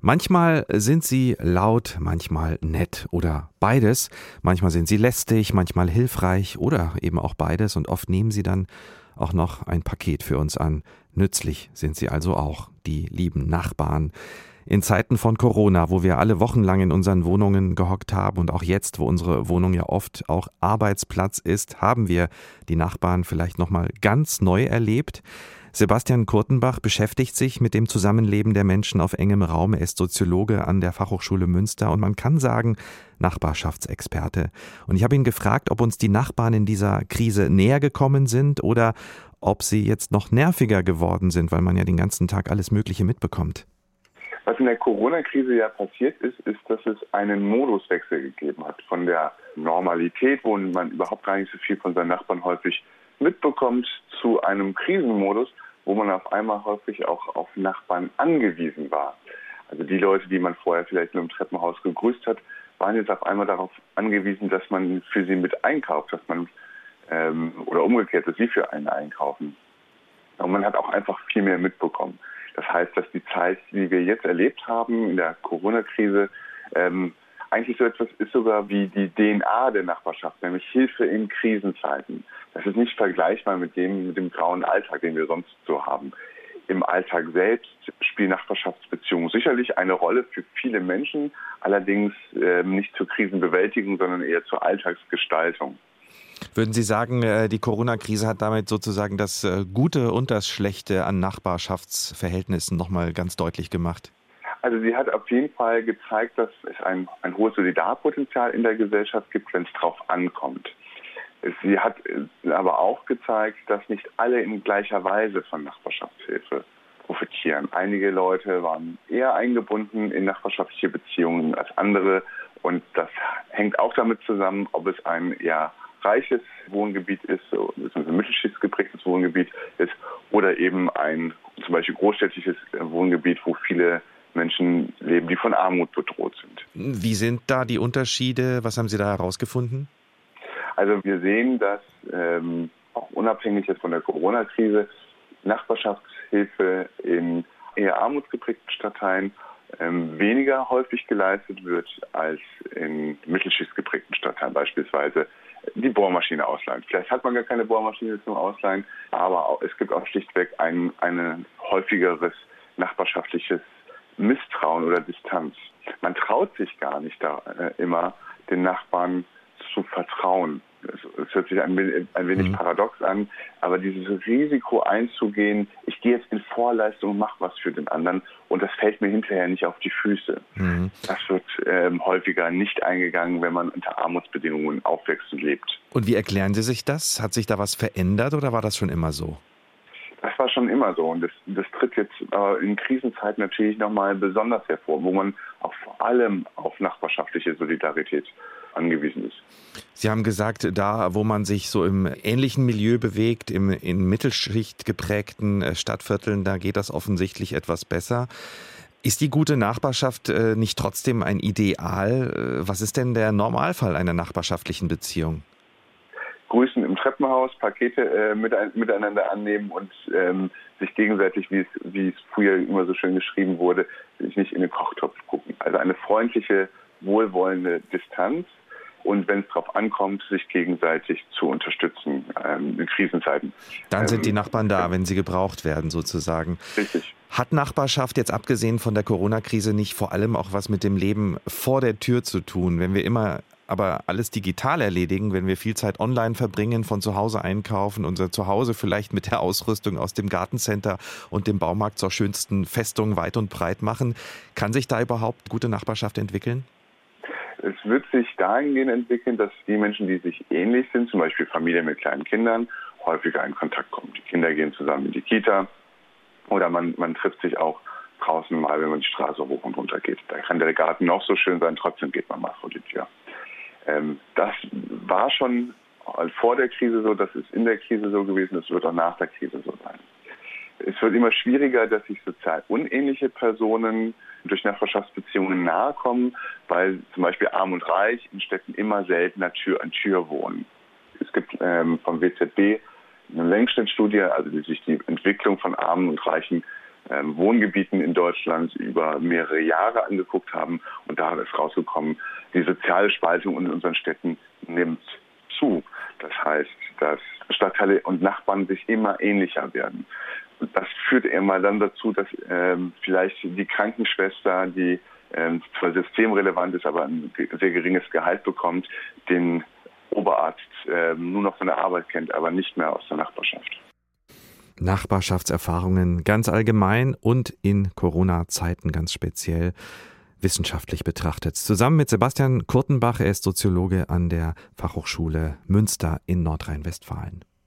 Manchmal sind sie laut, manchmal nett oder beides. Manchmal sind sie lästig, manchmal hilfreich oder eben auch beides. Und oft nehmen sie dann auch noch ein Paket für uns an. Nützlich sind sie also auch, die lieben Nachbarn. In Zeiten von Corona, wo wir alle wochenlang in unseren Wohnungen gehockt haben und auch jetzt, wo unsere Wohnung ja oft auch Arbeitsplatz ist, haben wir die Nachbarn vielleicht noch mal ganz neu erlebt. Sebastian Kurtenbach beschäftigt sich mit dem Zusammenleben der Menschen auf engem Raum. Er ist Soziologe an der Fachhochschule Münster und man kann sagen, Nachbarschaftsexperte. Und ich habe ihn gefragt, ob uns die Nachbarn in dieser Krise näher gekommen sind oder ob sie jetzt noch nerviger geworden sind, weil man ja den ganzen Tag alles Mögliche mitbekommt. Was in der Corona-Krise ja passiert ist, ist, dass es einen Moduswechsel gegeben hat von der Normalität, wo man überhaupt gar nicht so viel von seinen Nachbarn häufig einem Krisenmodus, wo man auf einmal häufig auch auf Nachbarn angewiesen war. Also die Leute, die man vorher vielleicht nur im Treppenhaus gegrüßt hat, waren jetzt auf einmal darauf angewiesen, dass man für sie mit einkauft, dass man ähm, oder umgekehrt, dass sie für einen einkaufen. Und man hat auch einfach viel mehr mitbekommen. Das heißt, dass die Zeit, die wir jetzt erlebt haben in der Corona-Krise, ähm, eigentlich so etwas ist sogar wie die DNA der Nachbarschaft, nämlich Hilfe in Krisenzeiten. Das ist nicht vergleichbar mit dem, mit dem grauen Alltag, den wir sonst so haben. Im Alltag selbst spielen Nachbarschaftsbeziehungen sicherlich eine Rolle für viele Menschen, allerdings äh, nicht zur Krisenbewältigung, sondern eher zur Alltagsgestaltung. Würden Sie sagen, äh, die Corona-Krise hat damit sozusagen das äh, Gute und das Schlechte an Nachbarschaftsverhältnissen nochmal ganz deutlich gemacht? Also sie hat auf jeden Fall gezeigt, dass es ein, ein hohes Solidarpotenzial in der Gesellschaft gibt, wenn es drauf ankommt. Sie hat aber auch gezeigt, dass nicht alle in gleicher Weise von Nachbarschaftshilfe profitieren. Einige Leute waren eher eingebunden in nachbarschaftliche Beziehungen als andere. Und das hängt auch damit zusammen, ob es ein eher reiches Wohngebiet ist, ein mittelschichtig geprägtes Wohngebiet ist, oder eben ein zum Beispiel großstädtisches Wohngebiet, wo viele Menschen leben, die von Armut bedroht sind. Wie sind da die Unterschiede? Was haben Sie da herausgefunden? Also wir sehen, dass ähm, auch unabhängig jetzt von der Corona-Krise Nachbarschaftshilfe in eher armutsgeprägten Stadtteilen ähm, weniger häufig geleistet wird als in mittelschichtsgeprägten Stadtteilen, beispielsweise die Bohrmaschine ausleihen. Vielleicht hat man gar keine Bohrmaschine zum Ausleihen, aber auch, es gibt auch schlichtweg ein, ein häufigeres nachbarschaftliches Misstrauen oder Distanz. Man traut sich gar nicht da äh, immer, den Nachbarn zu vertrauen. Es hört sich ein, ein wenig mhm. paradox an, aber dieses Risiko einzugehen, ich gehe jetzt in Vorleistung und mache was für den anderen und das fällt mir hinterher nicht auf die Füße. Mhm. Das wird ähm, häufiger nicht eingegangen, wenn man unter Armutsbedingungen aufwächst und lebt. Und wie erklären Sie sich das? Hat sich da was verändert oder war das schon immer so? Das war schon immer so und das, das tritt jetzt äh, in Krisenzeiten natürlich nochmal besonders hervor, wo man auch vor allem auf nachbarschaftliche Solidarität angewiesen ist. Sie haben gesagt, da, wo man sich so im ähnlichen Milieu bewegt, im in Mittelschicht geprägten äh, Stadtvierteln, da geht das offensichtlich etwas besser. Ist die gute Nachbarschaft äh, nicht trotzdem ein Ideal? Äh, was ist denn der Normalfall einer nachbarschaftlichen Beziehung? Grüßen im Treppenhaus, Pakete äh, mit, miteinander annehmen und ähm, sich gegenseitig, wie es, wie es früher immer so schön geschrieben wurde, sich nicht in den Kochtopf gucken. Also eine freundliche, wohlwollende Distanz und wenn es darauf ankommt, sich gegenseitig zu unterstützen ähm, in Krisenzeiten. Dann sind die ähm, Nachbarn da, wenn sie gebraucht werden, sozusagen. Richtig. Hat Nachbarschaft jetzt abgesehen von der Corona-Krise nicht vor allem auch was mit dem Leben vor der Tür zu tun? Wenn wir immer aber alles digital erledigen, wenn wir viel Zeit online verbringen, von zu Hause einkaufen, unser Zuhause vielleicht mit der Ausrüstung aus dem Gartencenter und dem Baumarkt zur schönsten Festung weit und breit machen, kann sich da überhaupt gute Nachbarschaft entwickeln? Es wird sich dahingehend entwickeln, dass die Menschen, die sich ähnlich sind, zum Beispiel Familien mit kleinen Kindern, häufiger in Kontakt kommen. Die Kinder gehen zusammen in die Kita oder man, man trifft sich auch draußen mal, wenn man die Straße hoch und runter geht. Da kann der Garten noch so schön sein, trotzdem geht man mal vor die Tür. Ähm, das war schon vor der Krise so, das ist in der Krise so gewesen, das wird auch nach der Krise so sein. Es wird immer schwieriger, dass sich sozial unähnliche Personen durch Nachbarschaftsbeziehungen nahe kommen, weil zum Beispiel Arm und Reich in Städten immer seltener Tür an Tür wohnen. Es gibt ähm, vom WZB eine Längsschnittstudie, also die sich die Entwicklung von Armen und Reichen ähm, Wohngebieten in Deutschland über mehrere Jahre angeguckt haben. Und da ist rausgekommen, die soziale Spaltung in unseren Städten nimmt zu. Das heißt, dass Stadtteile und Nachbarn sich immer ähnlicher werden. Das führt immer dann dazu, dass ähm, vielleicht die Krankenschwester, die ähm, zwar systemrelevant ist, aber ein sehr geringes Gehalt bekommt, den Oberarzt äh, nur noch von der Arbeit kennt, aber nicht mehr aus der Nachbarschaft. Nachbarschaftserfahrungen ganz allgemein und in Corona-Zeiten ganz speziell wissenschaftlich betrachtet. Zusammen mit Sebastian Kurtenbach, er ist Soziologe an der Fachhochschule Münster in Nordrhein-Westfalen.